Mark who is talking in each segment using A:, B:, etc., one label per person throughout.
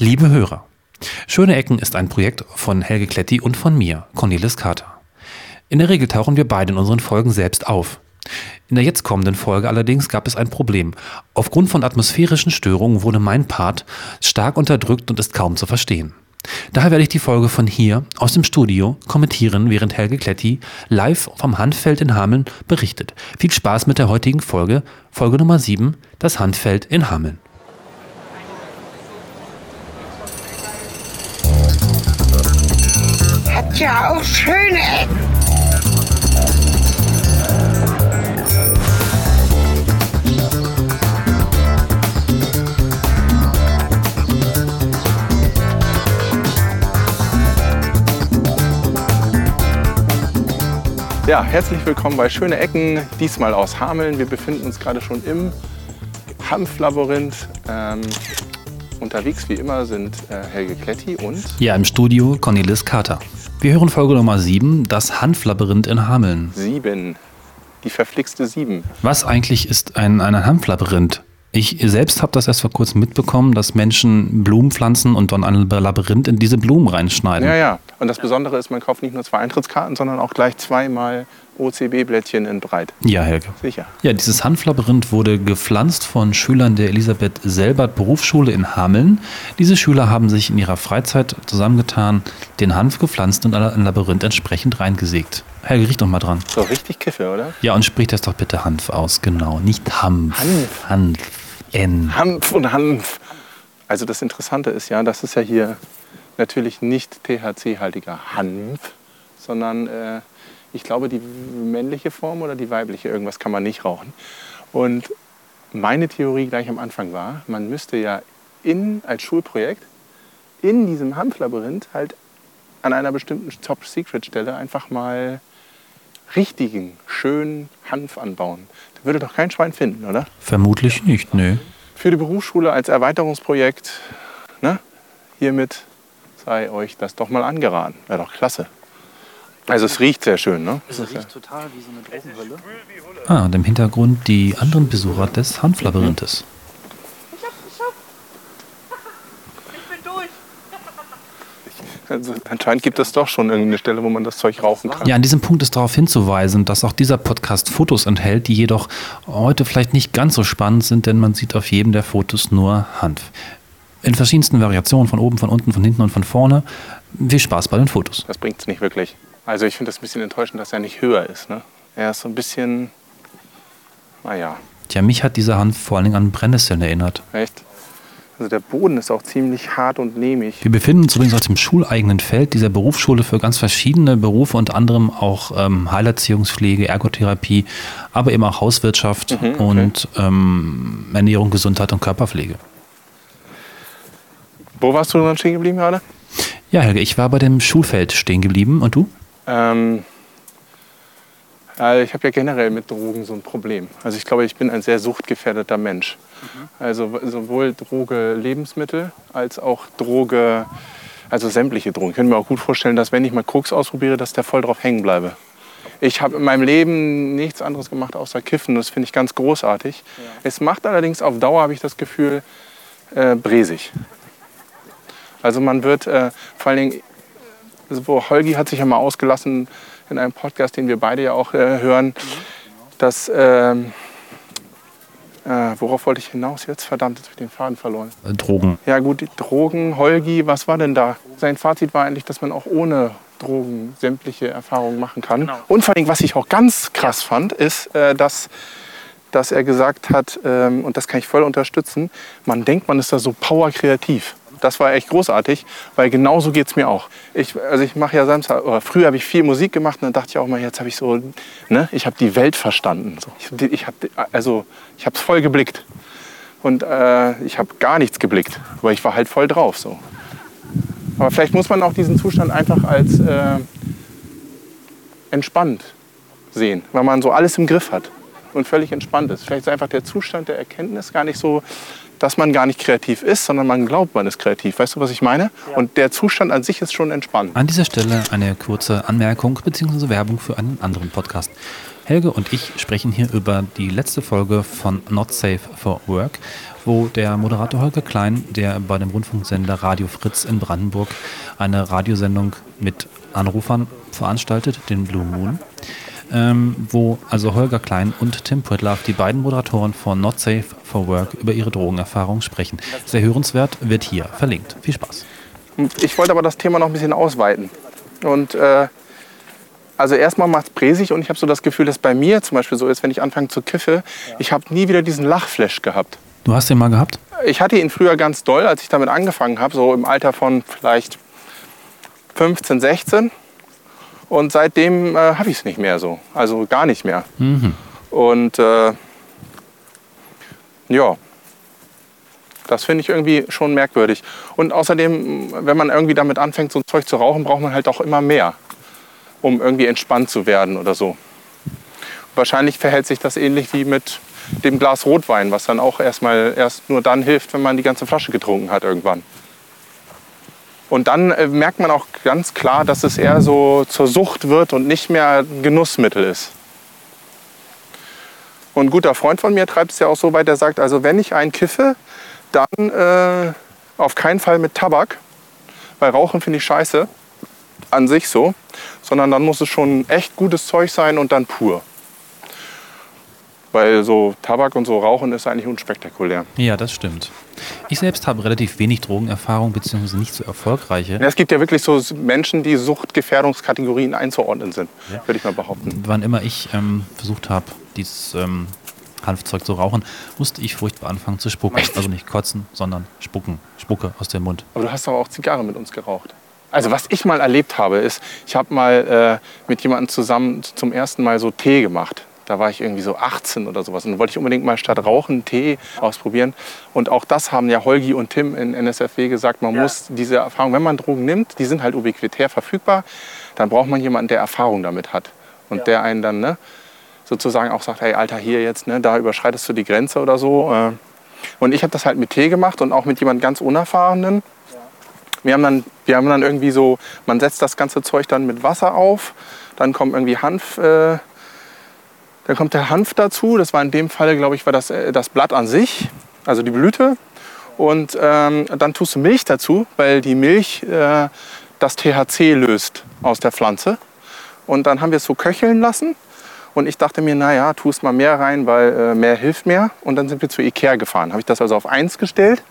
A: Liebe Hörer, Schöne Ecken ist ein Projekt von Helge Kletti und von mir, Cornelis Carter. In der Regel tauchen wir beide in unseren Folgen selbst auf. In der jetzt kommenden Folge allerdings gab es ein Problem. Aufgrund von atmosphärischen Störungen wurde mein Part stark unterdrückt und ist kaum zu verstehen. Daher werde ich die Folge von hier aus dem Studio kommentieren, während Helge Kletti live vom Handfeld in Hameln berichtet. Viel Spaß mit der heutigen Folge, Folge Nummer 7, das Handfeld in Hameln.
B: Ja auch schöne Ecken.
C: Ja, herzlich willkommen bei Schöne Ecken, diesmal aus Hameln. Wir befinden uns gerade schon im Hanflabyrinth. Ähm, unterwegs wie immer sind äh, Helge Kletti und
A: Ja, im Studio Cornelis Carter. Wir hören Folge Nummer 7, das Hanflabyrinth in Hameln.
C: Sieben. Die verflixte Sieben.
A: Was eigentlich ist ein, ein Hanflabyrinth? Ich selbst habe das erst vor kurzem mitbekommen, dass Menschen Blumen pflanzen und dann ein Labyrinth in diese Blumen reinschneiden.
C: Ja, ja. Und das Besondere ist, man kauft nicht nur zwei Eintrittskarten, sondern auch gleich zweimal OCB-Blättchen in breit.
A: Ja, Helge.
C: Sicher.
A: Ja, dieses Hanflabyrinth wurde gepflanzt von Schülern der Elisabeth Selbert Berufsschule in Hameln. Diese Schüler haben sich in ihrer Freizeit zusammengetan, den Hanf gepflanzt und ein Labyrinth entsprechend reingesägt. Helge, riech doch mal dran.
C: So richtig Kiffe, oder?
A: Ja, und sprich das doch bitte Hanf aus, genau. Nicht Hanf.
C: Hanf.
A: Hanf. N.
C: Hanf und Hanf. Also das Interessante ist ja, das ist ja hier natürlich nicht THC-haltiger Hanf, sondern äh, ich glaube die männliche Form oder die weibliche, irgendwas kann man nicht rauchen. Und meine Theorie gleich am Anfang war, man müsste ja in, als Schulprojekt in diesem Hanflabyrinth halt an einer bestimmten Top-Secret-Stelle einfach mal richtigen, schönen Hanf anbauen. Da würde doch kein Schwein finden, oder?
A: Vermutlich nicht, nö.
C: für die Berufsschule als Erweiterungsprojekt. Ne? Hiermit sei euch das doch mal angeraten. Wäre doch klasse. Also es riecht sehr schön, ne?
D: Es riecht total wie so eine Drogenhölle.
A: Ah, und im Hintergrund die anderen Besucher des Hanflabyrinthes.
C: Also anscheinend gibt es doch schon irgendeine Stelle, wo man das Zeug rauchen kann.
A: Ja, an diesem Punkt ist darauf hinzuweisen, dass auch dieser Podcast Fotos enthält, die jedoch heute vielleicht nicht ganz so spannend sind, denn man sieht auf jedem der Fotos nur Hanf. In verschiedensten Variationen, von oben, von unten, von hinten und von vorne. Viel Spaß bei den Fotos.
C: Das bringt es nicht wirklich. Also ich finde das ein bisschen enttäuschend, dass er nicht höher ist. Ne? Er ist so ein bisschen, naja,
A: Tja, mich hat dieser Hanf vor allen Dingen an Brennnesseln erinnert.
C: echt. Also der Boden ist auch ziemlich hart und lehmig.
A: Wir befinden uns übrigens auf dem schuleigenen Feld dieser Berufsschule für ganz verschiedene Berufe, unter anderem auch ähm, Heilerziehungspflege, Ergotherapie, aber eben auch Hauswirtschaft
C: Mhm, okay.
A: und ähm, Ernährung, Gesundheit und Körperpflege.
C: Wo warst du dann stehen geblieben gerade?
A: Ja, Helge, ich war bei dem Schulfeld stehen geblieben und du?
C: Ähm, also ich habe ja generell mit Drogen so ein Problem. Also ich glaube, ich bin ein sehr suchtgefährdeter Mensch. Also sowohl Droge Lebensmittel als auch Droge, also sämtliche Drogen. Ich könnte mir auch gut vorstellen, dass wenn ich mal Koks ausprobiere, dass der voll drauf hängen bleibe. Ich habe in meinem Leben nichts anderes gemacht außer Kiffen. Das finde ich ganz großartig. Es macht allerdings auf Dauer, habe ich das Gefühl, äh, bresig. Also man wird äh, vor allen Dingen wo Holgi hat sich ja mal ausgelassen in einem Podcast, den wir beide ja auch äh, hören, dass, ähm, äh, worauf wollte ich hinaus jetzt? Verdammt, jetzt habe ich den Faden verloren.
A: Äh, Drogen.
C: Ja gut, die Drogen, Holgi, was war denn da? Sein Fazit war eigentlich, dass man auch ohne Drogen sämtliche Erfahrungen machen kann.
D: Genau.
C: Und vor allem, was ich auch ganz krass fand, ist, äh, dass, dass er gesagt hat, ähm, und das kann ich voll unterstützen, man denkt, man ist da so powerkreativ. Das war echt großartig, weil genauso geht es mir auch. Ich, also ich mache ja Samstag, oder früher habe ich viel Musik gemacht und dann dachte ich auch mal, jetzt habe ich so, ne, ich habe die Welt verstanden. So. Ich, ich habe also, ich es voll geblickt. Und äh, ich habe gar nichts geblickt, weil ich war halt voll drauf. So. Aber vielleicht muss man auch diesen Zustand einfach als äh, entspannt sehen, weil man so alles im Griff hat und völlig entspannt ist. Vielleicht ist einfach der Zustand der Erkenntnis gar nicht so, dass man gar nicht kreativ ist, sondern man glaubt, man ist kreativ. Weißt du, was ich meine? Und der Zustand an sich ist schon entspannt.
A: An dieser Stelle eine kurze Anmerkung bzw. Werbung für einen anderen Podcast. Helge und ich sprechen hier über die letzte Folge von Not Safe for Work, wo der Moderator Holger Klein, der bei dem Rundfunksender Radio Fritz in Brandenburg eine Radiosendung mit Anrufern veranstaltet, den Blue Moon, ähm, wo also Holger Klein und Tim Pritlaff, die beiden Moderatoren von Not Safe for Work, über ihre Drogenerfahrung sprechen. Sehr hörenswert, wird hier verlinkt. Viel Spaß.
C: Ich wollte aber das Thema noch ein bisschen ausweiten. Und äh, also erstmal macht es präsig und ich habe so das Gefühl, dass bei mir zum Beispiel so ist, wenn ich anfange zu kiffe, ich habe nie wieder diesen Lachflash gehabt.
A: Du hast den mal gehabt?
C: Ich hatte ihn früher ganz doll, als ich damit angefangen habe, so im Alter von vielleicht 15, 16. Und seitdem äh, habe ich es nicht mehr so. Also gar nicht mehr.
A: Mhm.
C: Und äh, ja, das finde ich irgendwie schon merkwürdig. Und außerdem, wenn man irgendwie damit anfängt, so ein Zeug zu rauchen, braucht man halt auch immer mehr, um irgendwie entspannt zu werden oder so. Wahrscheinlich verhält sich das ähnlich wie mit dem Glas Rotwein, was dann auch erstmal erst nur dann hilft, wenn man die ganze Flasche getrunken hat irgendwann. Und dann äh, merkt man auch ganz klar, dass es eher so zur Sucht wird und nicht mehr Genussmittel ist. Und ein guter Freund von mir treibt es ja auch so weit, der sagt, also wenn ich einen kiffe, dann äh, auf keinen Fall mit Tabak, weil Rauchen finde ich scheiße, an sich so, sondern dann muss es schon echt gutes Zeug sein und dann pur. Weil so Tabak und so Rauchen ist eigentlich unspektakulär.
A: Ja, das stimmt. Ich selbst habe relativ wenig Drogenerfahrung, beziehungsweise nicht so erfolgreiche.
C: Es gibt ja wirklich so Menschen, die Suchtgefährdungskategorien einzuordnen sind, ja. würde ich mal behaupten.
A: Wann immer ich ähm, versucht habe, dieses ähm, Hanfzeug zu rauchen, musste ich furchtbar anfangen zu spucken.
C: Echt?
A: Also nicht kotzen, sondern spucken. Spucke aus dem Mund.
C: Aber du hast doch auch Zigarre mit uns geraucht. Also was ich mal erlebt habe, ist, ich habe mal äh, mit jemandem zusammen zum ersten Mal so Tee gemacht. Da war ich irgendwie so 18 oder sowas. Und dann wollte ich unbedingt mal statt Rauchen Tee ausprobieren. Und auch das haben ja Holgi und Tim in NSFW gesagt. Man
D: Ja.
C: muss diese Erfahrung, wenn man Drogen nimmt, die sind halt ubiquitär verfügbar, dann braucht man jemanden, der Erfahrung damit hat. Und
D: Ja.
C: der einen dann ne, sozusagen auch sagt, hey Alter, hier jetzt, ne, da überschreitest du die Grenze oder so. äh. Und ich habe das halt mit Tee gemacht und auch mit jemandem ganz Unerfahrenen. Wir haben, dann, wir haben dann irgendwie so, man setzt das ganze Zeug dann mit Wasser auf, dann kommt irgendwie Hanf, äh, dann kommt der Hanf dazu. Das war in dem Fall, glaube ich, war das, äh, das Blatt an sich, also die Blüte. Und ähm, dann tust du Milch dazu, weil die Milch äh, das THC löst aus der Pflanze. Und dann haben wir es so köcheln lassen. Und ich dachte mir, naja, tu es mal mehr rein, weil äh, mehr hilft mehr. Und dann sind wir zu Ikea gefahren. Habe ich das also auf 1 gestellt.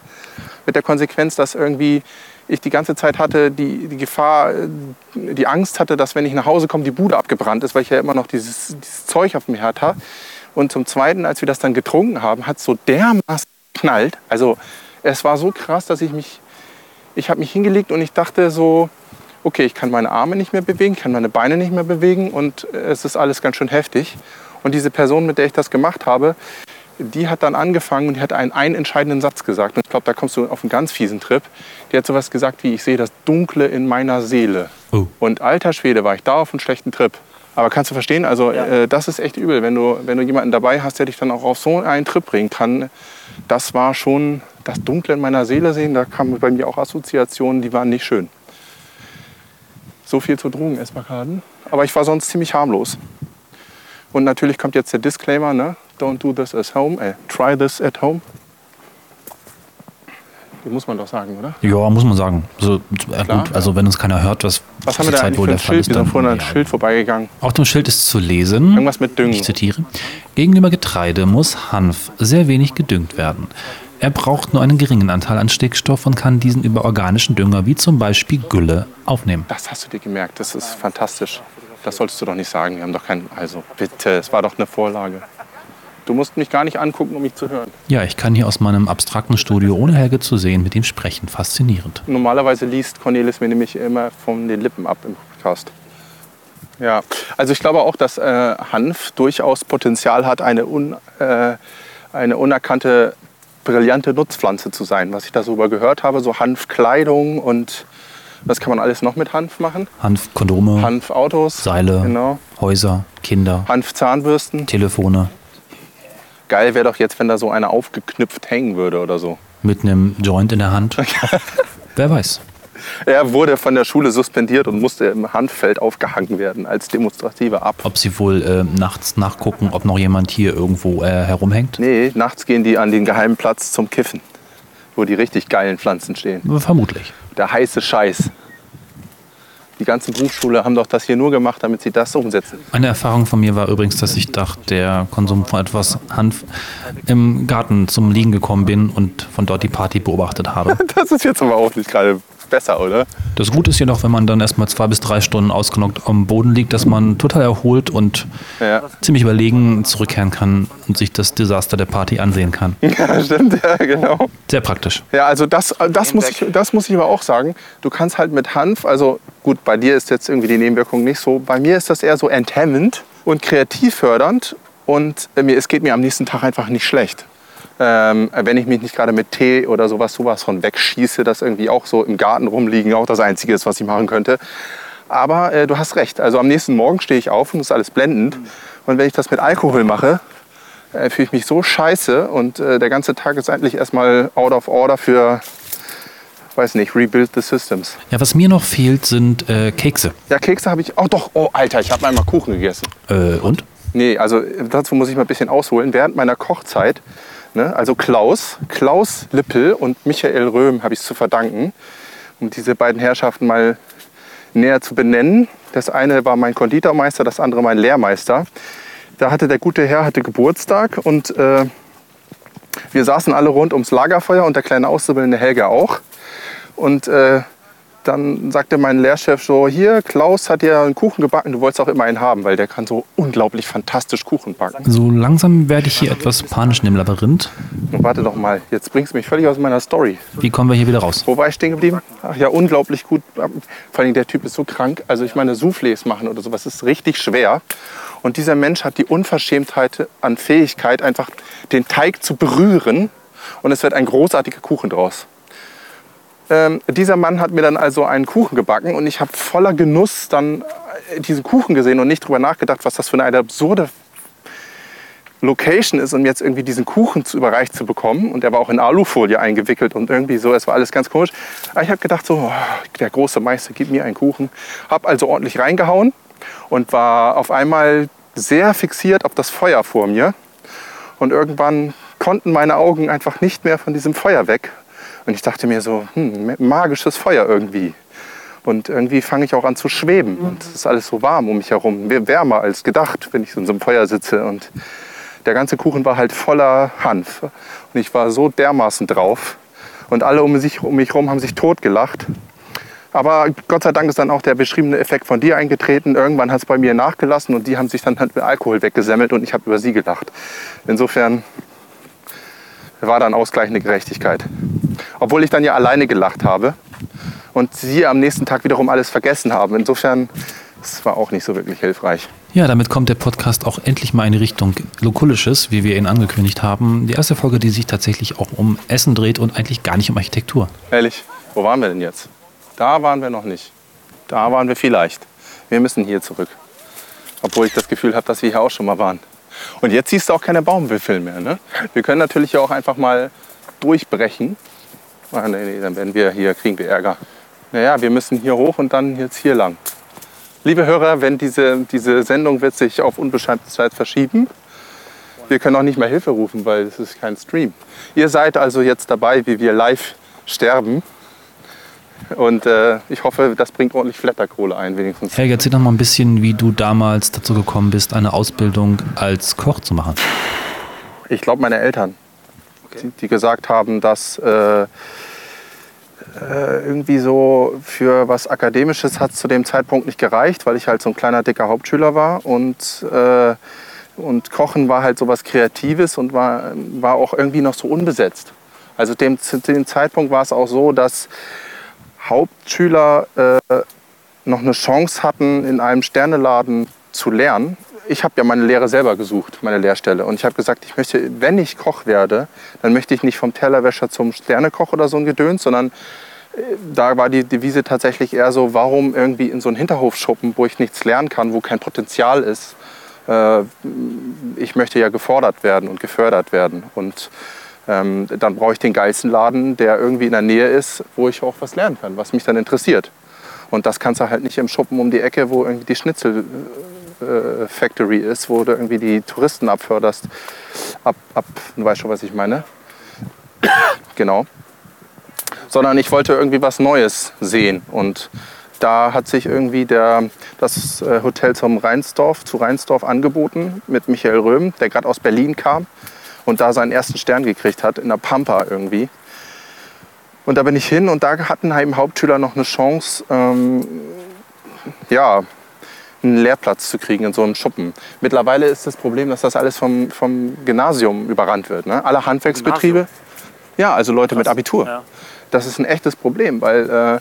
C: Mit der Konsequenz, dass irgendwie ich die ganze Zeit hatte, die, die Gefahr, äh, die Angst hatte, dass wenn ich nach Hause komme, die Bude abgebrannt ist, weil ich ja immer noch dieses, dieses Zeug auf dem Herd habe. Und zum Zweiten, als wir das dann getrunken haben, hat es so dermaßen geknallt. Also es war so krass, dass ich mich, ich habe mich hingelegt und ich dachte so, okay, ich kann meine Arme nicht mehr bewegen, kann meine Beine nicht mehr bewegen und äh, es ist alles ganz schön heftig. Und diese Person, mit der ich das gemacht habe, die hat dann angefangen und die hat einen, einen entscheidenden Satz gesagt. Und ich glaube, da kommst du auf einen ganz fiesen Trip. Die hat sowas gesagt wie, ich sehe das Dunkle in meiner Seele.
A: Oh.
C: Und alter Schwede, war ich da auf einen schlechten Trip. Aber kannst du verstehen, also
D: Ja.
C: äh, das ist echt übel, wenn du, wenn du jemanden dabei hast, der dich dann auch auf so einen Trip bringen kann. Das war schon das Dunkle in meiner Seele sehen, da kamen bei mir auch Assoziationen, die waren nicht schön. So viel zu Drogenesbarkaden. Aber ich war sonst ziemlich harmlos. Und natürlich kommt jetzt der Disclaimer, ne? Don't do this at home, äh, try this at home. Die muss man doch sagen, oder?
A: Ja, muss man sagen. Also, äh, gut, also wenn uns keiner hört, was,
C: Was haben wir da eigentlich für ein Schild? Wir sind vorhin an ein
A: ja.
C: Schild vorbeigegangen.
A: Auf dem Schild ist zu lesen,
C: Irgendwas mit Düngen.
A: ich zitiere, gegenüber Getreide muss Hanf sehr wenig gedüngt werden. Er braucht nur einen geringen Anteil an Stickstoff und kann diesen über organischen Dünger wie zum Beispiel Gülle aufnehmen.
C: Das hast du dir gemerkt, das ist fantastisch. Das solltest du doch nicht sagen. Wir haben doch keinen. Also bitte, es war doch eine Vorlage. Du musst mich gar nicht angucken, um mich zu hören.
A: Ja, ich kann hier aus meinem abstrakten Studio ohne Helge zu sehen mit ihm sprechen. Faszinierend.
C: Normalerweise liest Cornelis mir nämlich immer von den Lippen ab im Podcast. Ja, also ich glaube auch, dass äh, Hanf durchaus Potenzial hat, eine, un, äh, eine unerkannte, brillante Nutzpflanze zu sein. Was ich darüber gehört habe, so Hanfkleidung und was kann man alles noch mit Hanf machen?
A: Hanf, Kondome,
C: Hanfautos,
A: Seile,
C: genau.
A: Häuser, Kinder,
C: Hanfzahnbürsten.
A: Telefone
C: Geil wäre doch jetzt, wenn da so einer aufgeknüpft hängen würde oder so.
A: mit einem Joint in der Hand. Wer weiß.
C: Er wurde von der Schule suspendiert und musste im Handfeld aufgehangen werden als demonstrativer Ab.
A: Ob sie wohl äh, nachts nachgucken, ob noch jemand hier irgendwo äh, herumhängt?
C: Nee, nachts gehen die an den geheimen Platz zum Kiffen, wo die richtig geilen Pflanzen stehen.
A: Vermutlich.
C: Der heiße Scheiß. Die ganzen Berufsschule haben doch das hier nur gemacht, damit sie das umsetzen.
A: Eine Erfahrung von mir war übrigens, dass ich nach der Konsum von etwas Hanf im Garten zum Liegen gekommen bin und von dort die Party beobachtet habe.
C: Das ist jetzt aber auch nicht gerade besser, oder?
A: Das Gute ist jedoch, wenn man dann erstmal zwei bis drei Stunden ausgenockt am Boden liegt, dass man total erholt und
C: Ja,
A: ziemlich überlegen zurückkehren kann und sich das Desaster der Party ansehen kann.
C: ja stimmt, ja, genau.
A: Sehr praktisch.
C: Ja, also das, das, muss ich, das muss ich aber auch sagen. Du kannst halt mit Hanf, also gut, bei dir ist jetzt irgendwie die Nebenwirkung nicht so. Bei mir ist das eher so enthemmend und kreativ fördernd. Und äh, mir, es geht mir am nächsten Tag einfach nicht schlecht. Ähm, wenn ich mich nicht gerade mit Tee oder sowas, sowas von wegschieße, das irgendwie auch so im Garten rumliegen, auch das Einzige ist, was ich machen könnte. Aber äh, du hast recht. Also am nächsten Morgen stehe ich auf und es ist alles blendend. Und wenn ich das mit Alkohol mache, äh, fühle ich mich so scheiße und äh, der ganze Tag ist eigentlich erstmal out of order für, weiß nicht, rebuild the systems.
A: Ja, was mir noch fehlt, sind äh, Kekse.
C: Ja, Kekse habe ich, oh doch, oh Alter, ich habe einmal Kuchen gegessen.
A: Äh, und?
C: Nee, also dazu muss ich mal ein bisschen ausholen. Während meiner Kochzeit, ne, also Klaus, Klaus Lippel und Michael Röhm habe ich es zu verdanken, um diese beiden Herrschaften mal näher zu benennen. Das eine war mein Konditormeister, das andere mein Lehrmeister. Da hatte der gute Herr hatte Geburtstag und äh, wir saßen alle rund ums Lagerfeuer und der kleine Auszubildende Helga auch. Und äh, dann sagte mein Lehrchef so, hier, Klaus hat ja einen Kuchen gebacken, du wolltest auch immer einen haben, weil der kann so unglaublich fantastisch Kuchen backen.
A: So langsam werde ich hier etwas panisch in dem Labyrinth.
C: Und warte doch mal, jetzt bringst du mich völlig aus meiner Story.
A: Wie kommen wir hier wieder raus?
C: Wo war ich stehen geblieben? Ach ja, unglaublich gut. Vor allem der Typ ist so krank. Also ich meine, Soufflés machen oder sowas ist richtig schwer. Und dieser Mensch hat die Unverschämtheit an Fähigkeit, einfach den Teig zu berühren. Und es wird ein großartiger Kuchen draus. Ähm, dieser Mann hat mir dann also einen Kuchen gebacken und ich habe voller Genuss dann äh, diesen Kuchen gesehen und nicht drüber nachgedacht, was das für eine absurde Location ist, um jetzt irgendwie diesen Kuchen zu überreicht zu bekommen. Und der war auch in Alufolie eingewickelt und irgendwie so, es war alles ganz komisch. Aber ich habe gedacht so, oh, der große Meister, gib mir einen Kuchen. Habe also ordentlich reingehauen und war auf einmal sehr fixiert auf das Feuer vor mir. Und irgendwann konnten meine Augen einfach nicht mehr von diesem Feuer weg. Und ich dachte mir so, hm, magisches Feuer irgendwie. Und irgendwie fange ich auch an zu schweben. Und es ist alles so warm um mich herum, wärmer als gedacht, wenn ich so in so einem Feuer sitze. Und der ganze Kuchen war halt voller Hanf. Und ich war so dermaßen drauf. Und alle um, sich, um mich herum haben sich totgelacht. Aber Gott sei Dank ist dann auch der beschriebene Effekt von dir eingetreten. Irgendwann hat es bei mir nachgelassen und die haben sich dann halt mit Alkohol weggesemmelt und ich habe über sie gelacht. Insofern war dann ausgleichende Gerechtigkeit. Obwohl ich dann ja alleine gelacht habe und sie am nächsten Tag wiederum alles vergessen haben. Insofern, das war auch nicht so wirklich hilfreich.
A: Ja, damit kommt der Podcast auch endlich mal in die Richtung Lokulisches, wie wir ihn angekündigt haben. Die erste Folge, die sich tatsächlich auch um Essen dreht und eigentlich gar nicht um Architektur.
C: Ehrlich, wo waren wir denn jetzt? Da waren wir noch nicht. Da waren wir vielleicht. Wir müssen hier zurück. Obwohl ich das Gefühl habe, dass wir hier auch schon mal waren. Und jetzt siehst du auch keine Baumwipfel mehr. Ne? Wir können natürlich auch einfach mal durchbrechen. Ah, nee, nee, dann werden wir hier, kriegen wir Ärger. Naja, wir müssen hier hoch und dann jetzt hier lang. Liebe Hörer, wenn diese, diese Sendung wird sich auf unbestimmte Zeit verschieben. Wir können auch nicht mehr Hilfe rufen, weil es ist kein Stream. Ihr seid also jetzt dabei, wie wir live sterben. Und äh, ich hoffe, das bringt ordentlich Flatterkohle ein, wenigstens.
A: Helge, erzähl doch mal ein bisschen, wie du damals dazu gekommen bist, eine Ausbildung als Koch zu machen.
C: Ich glaube, meine Eltern, die, die gesagt haben, dass äh, äh, irgendwie so für was Akademisches hat es zu dem Zeitpunkt nicht gereicht, weil ich halt so ein kleiner, dicker Hauptschüler war. Und, äh, und Kochen war halt so was Kreatives und war, war auch irgendwie noch so unbesetzt. Also dem, zu dem Zeitpunkt war es auch so, dass Hauptschüler äh, noch eine Chance hatten, in einem Sterneladen zu lernen. Ich habe ja meine Lehre selber gesucht, meine Lehrstelle. Und ich habe gesagt, ich möchte, wenn ich Koch werde, dann möchte ich nicht vom Tellerwäscher zum Sternekoch oder so ein Gedöns, sondern äh, da war die Devise tatsächlich eher so, warum irgendwie in so einen Hinterhof schuppen, wo ich nichts lernen kann, wo kein Potenzial ist. Äh, ich möchte ja gefordert werden und gefördert werden. Und Ähm, dann brauche ich den geilsten Laden, der irgendwie in der Nähe ist, wo ich auch was lernen kann, was mich dann interessiert. Und das kannst du halt nicht im Schuppen um die Ecke, wo irgendwie die Schnitzel äh, Factory ist, wo du irgendwie die Touristen abförderst. Ab, ab, du weißt schon, was ich meine. genau. Sondern ich wollte irgendwie was Neues sehen. Und da hat sich irgendwie der, das äh, Hotel zum Rheinsdorf, zu Rheinsdorf angeboten mit Michael Röhm, der gerade aus Berlin kam und da seinen ersten Stern gekriegt hat, in der Pampa irgendwie. Und da bin ich hin und da hatten eben Hauptschüler noch eine Chance, ähm, ja, einen Lehrplatz zu kriegen in so einem Schuppen. Mittlerweile ist das Problem, dass das alles vom, vom Gymnasium überrannt wird. Ne? Alle Handwerksbetriebe. Ja, also Leute mit Abitur.
D: Ja.
C: Das ist ein echtes Problem, weil äh,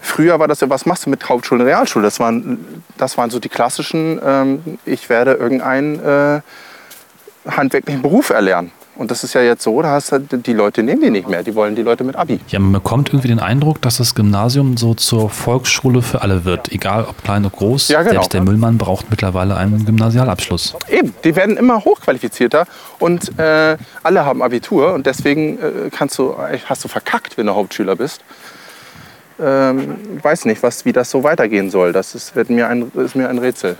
C: früher war das ja, was machst du mit Hauptschule und Realschule? Das waren, das waren so die klassischen, ähm, ich werde irgendeinen äh, handwerklichen Beruf erlernen. Und das ist ja jetzt so, da hast du, die Leute nehmen die nicht mehr, die wollen die Leute mit Abi.
A: Ja, man bekommt irgendwie den Eindruck, dass das Gymnasium so zur Volksschule für alle wird. Egal ob klein oder groß.
C: Ja, genau.
A: Selbst der Müllmann braucht mittlerweile einen Gymnasialabschluss.
C: Eben, die werden immer hochqualifizierter und äh, alle haben Abitur und deswegen äh, kannst du, hast du verkackt, wenn du Hauptschüler bist. Ähm, weiß nicht, was, wie das so weitergehen soll. Das ist, wird mir ein, ist mir ein Rätsel.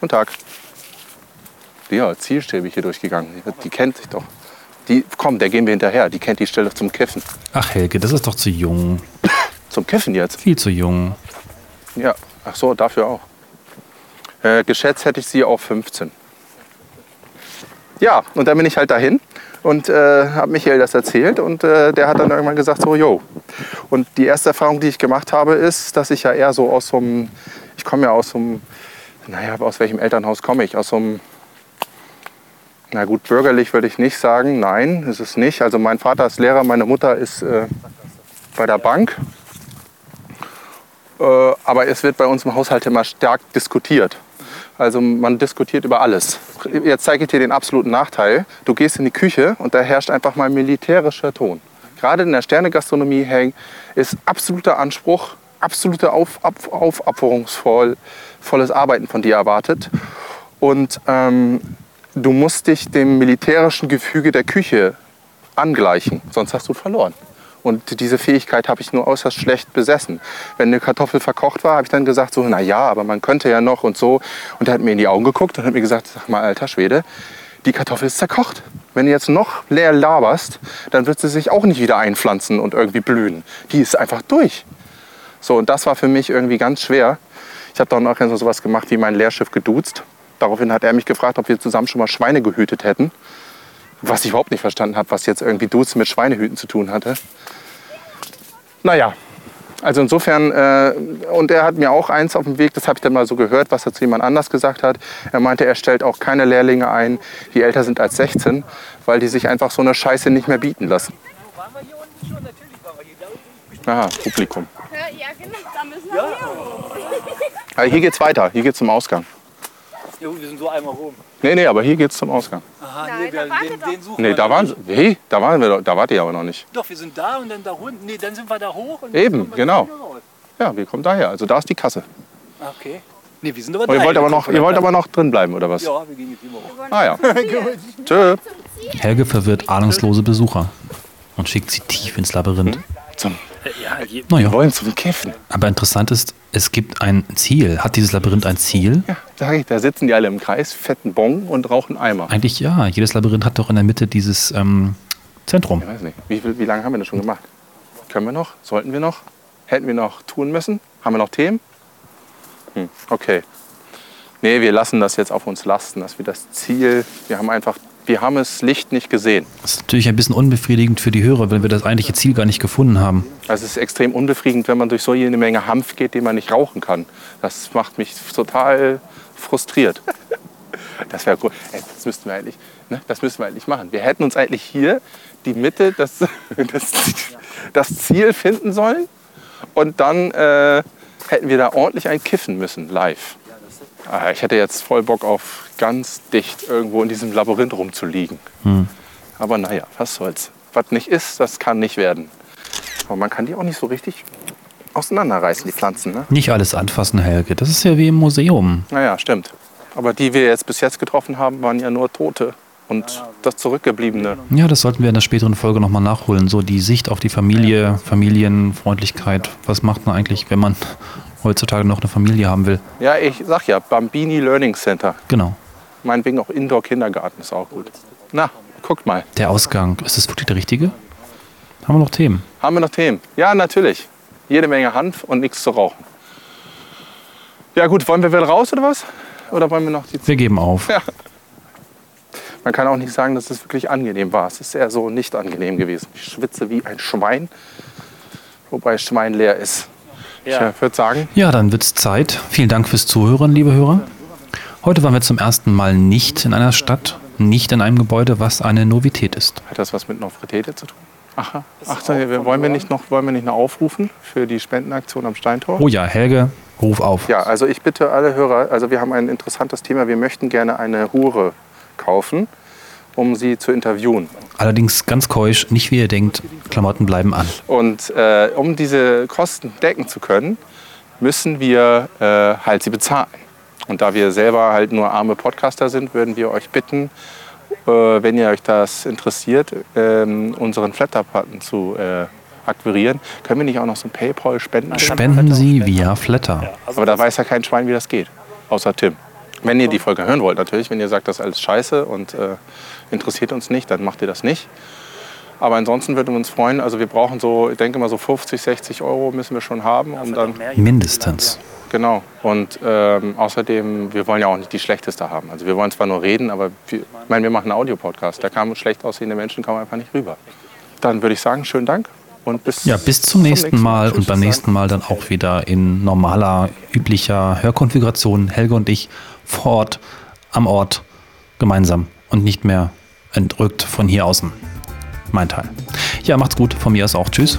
C: Guten Tag. Ja, zielstrebig hier durchgegangen. Die, die kennt sich doch. Die, komm, der gehen wir hinterher. Die kennt die Stelle zum Kiffen.
A: Ach Helge, das ist doch zu jung.
C: Zum Kiffen jetzt?
A: Viel zu jung.
C: Ja, ach so, dafür auch. Äh, geschätzt hätte ich sie auf 15. Ja, und dann bin ich halt dahin und äh, habe Michael das erzählt und äh, der hat dann irgendwann gesagt so, yo. Und die erste Erfahrung, die ich gemacht habe, ist, dass ich ja eher so aus so einem, ich komme ja aus so einem, naja, aus welchem Elternhaus komme ich? Aus so einem, na gut, bürgerlich würde ich nicht sagen, nein, ist es nicht. Also mein Vater ist Lehrer, meine Mutter ist äh, bei der Bank. Äh, aber es wird bei uns im Haushalt immer stark diskutiert. Also man diskutiert über alles. Jetzt zeige ich dir den absoluten Nachteil. Du gehst in die Küche und da herrscht einfach mal militärischer Ton. Gerade in der Sternegastronomie ist absoluter Anspruch, absolute auf, auf, aufopferungsvolles Arbeiten von dir erwartet. Und ähm, du musst dich dem militärischen Gefüge der Küche angleichen, sonst hast du verloren. Und diese Fähigkeit habe ich nur äußerst schlecht besessen. Wenn eine Kartoffel verkocht war, habe ich dann gesagt, so, na ja, aber man könnte ja noch und so. Und er hat mir in die Augen geguckt und hat mir gesagt, sag mal, alter Schwede, die Kartoffel ist zerkocht. Wenn du jetzt noch leer laberst, dann wird sie sich auch nicht wieder einpflanzen und irgendwie blühen. Die ist einfach durch. So, und das war für mich irgendwie ganz schwer. Ich habe dann auch so was gemacht wie mein Lehrschiff geduzt. Daraufhin hat er mich gefragt, ob wir zusammen schon mal Schweine gehütet hätten. Was ich überhaupt nicht verstanden habe, was jetzt irgendwie Duzen mit Schweinehüten zu tun hatte. Naja, also insofern, äh, und er hat mir auch eins auf dem Weg, das habe ich dann mal so gehört, was er zu jemand anders gesagt hat. Er meinte, er stellt auch keine Lehrlinge ein, die älter sind als 16, weil die sich einfach so eine Scheiße nicht mehr bieten lassen. Aha, Publikum.
E: Ja, genau, da müssen wir hin.
C: Also hier geht's weiter, hier geht's zum Ausgang.
D: Jo, wir sind so einmal rum.
C: Nee, nee, aber hier geht's zum Ausgang.
D: Aha,
E: Nein,
D: nee, wir,
E: da
D: den, den suchen
C: Nee,
D: wir
C: da waren
D: nicht.
C: sie. Hey, da waren wir doch, da wart ihr aber noch nicht.
D: Doch, wir sind da und dann da unten. Nee, dann sind wir da hoch. Und
C: Eben,
D: dann kommen wir
C: genau.
D: wieder raus.
C: Ja, wir kommen daher. Also da ist die Kasse.
D: Ah, Okay. Nee, wir sind aber
C: Und ihr
D: da.
C: wollt aber
D: Wir
C: noch, ihr wollt
D: da.
C: aber noch drin bleiben, oder was?
D: Ja, wir gehen jetzt immer hoch.
C: Ah ja. Tschö.
A: Helge verwirrt ahnungslose Besucher und schickt sie tief ins Labyrinth.
C: Zum,
D: Äh, Ja, je,
C: wir
A: Naja,
C: wollen zum Kiffen.
A: aber interessant ist, es gibt ein Ziel. Hat dieses Labyrinth ein Ziel?
C: Ja, sag ich, da sitzen die alle im Kreis, fetten Bon und rauchen Eimer.
A: Eigentlich ja. Jedes Labyrinth hat doch in der Mitte dieses ähm, Zentrum.
C: Ich weiß nicht. Wie, viel- wie lange haben wir das schon gemacht? Können wir noch? Sollten wir noch? Hätten wir noch tun müssen? Haben wir noch Themen? Hm, okay. Nee, wir lassen das jetzt auf uns lasten, dass wir das Ziel, wir haben einfach, wir haben das Licht nicht gesehen.
A: Das ist natürlich ein bisschen unbefriedigend für die Hörer, wenn wir das eigentliche Ziel gar nicht gefunden haben.
C: Also es ist extrem unbefriedigend, wenn man durch so eine Menge Hanf geht, den man nicht rauchen kann. Das macht mich total frustriert. Das wäre cool. Ey, das müssten wir eigentlich, ne? Das müssten wir eigentlich machen. Wir hätten uns eigentlich hier die Mitte, das, das, das Ziel finden sollen und dann äh, hätten wir da ordentlich ein kiffen müssen, live. Ah, ich hätte jetzt voll Bock auf ganz dicht irgendwo in diesem Labyrinth rumzuliegen. Aber naja, was soll's. Was nicht ist, das kann nicht werden. Aber man kann die auch nicht so richtig auseinanderreißen, die Pflanzen. Ne?
A: Nicht alles anfassen, Helge. Das ist ja wie im Museum.
C: Naja, stimmt. Aber die wir jetzt bis jetzt getroffen haben, waren ja nur Tote. und das Zurückgebliebene.
A: Ja, das sollten wir in der späteren Folge nochmal nachholen. So die Sicht auf die Familie, Familienfreundlichkeit. Was macht man eigentlich, wenn man heutzutage noch eine Familie haben will?
C: Ja, ich sag ja, Bambini Learning Center.
A: Genau.
C: Meinetwegen auch Indoor-Kindergarten ist auch gut. Na, guckt mal.
A: Der Ausgang, ist das wirklich der richtige? Haben wir noch Themen?
C: Haben wir noch Themen? Ja, natürlich. Jede Menge Hanf und nichts zu rauchen. Ja gut, wollen wir wieder raus oder was? Oder wollen wir noch die...
A: Wir geben auf.
C: Ja. Man kann auch nicht sagen, dass es wirklich angenehm war. Es ist eher so nicht angenehm gewesen. Ich schwitze wie ein Schwein, wobei Schwein leer ist. Ich äh, würde sagen,
A: Ja, dann wird's Zeit. Vielen Dank fürs Zuhören, liebe Hörer. Heute waren wir zum ersten Mal nicht in einer Stadt, nicht in einem Gebäude, was eine Novität ist.
C: hat das was mit Nofretete zu tun? Aha. Ach, so, wir- wollen wir nicht noch, wollen wir nicht noch aufrufen für die Spendenaktion am Steintor?
A: Oh ja, Helge, ruf auf.
C: Ja, also ich bitte alle Hörer, also wir haben ein interessantes Thema. Wir möchten gerne eine Hure kaufen, um sie zu interviewen.
A: Allerdings ganz keusch, nicht wie ihr denkt, Klamotten bleiben an.
C: Und äh, um diese Kosten decken zu können, müssen wir äh, halt sie bezahlen. Und da wir selber halt nur arme Podcaster sind, würden wir euch bitten, äh, wenn ihr euch das interessiert, ähm, unseren Flatter-Button zu äh, akquirieren. Können wir nicht auch noch so ein Paypal-Spenden?
A: Spenden Sie via Flatter.
C: Aber da weiß ja kein Schwein, wie das geht, außer Tim. Wenn ihr die Folge hören wollt, natürlich. Wenn ihr sagt, das ist alles scheiße und äh, interessiert uns nicht, dann macht ihr das nicht. Aber ansonsten würden wir uns freuen. Also wir brauchen so, ich denke mal so 50, 60 Euro müssen wir schon haben, um dann
A: Mindestens.
C: Genau. Und ähm, außerdem, wir wollen ja auch nicht die schlechteste haben. Also wir wollen zwar nur reden, aber wir, ich meine, wir machen einen Audiopodcast. Da kamen schlecht aussehende Menschen kamen einfach nicht rüber. Dann würde ich sagen, schönen Dank und bis,
A: Ja, bis zum nächsten Mal und beim nächsten Mal dann auch wieder in normaler, üblicher Hörkonfiguration. Helge und ich vor Ort, am Ort, gemeinsam und nicht mehr entrückt von hier außen. Mein Teil. Ja, macht's gut. Von mir aus auch. Tschüss.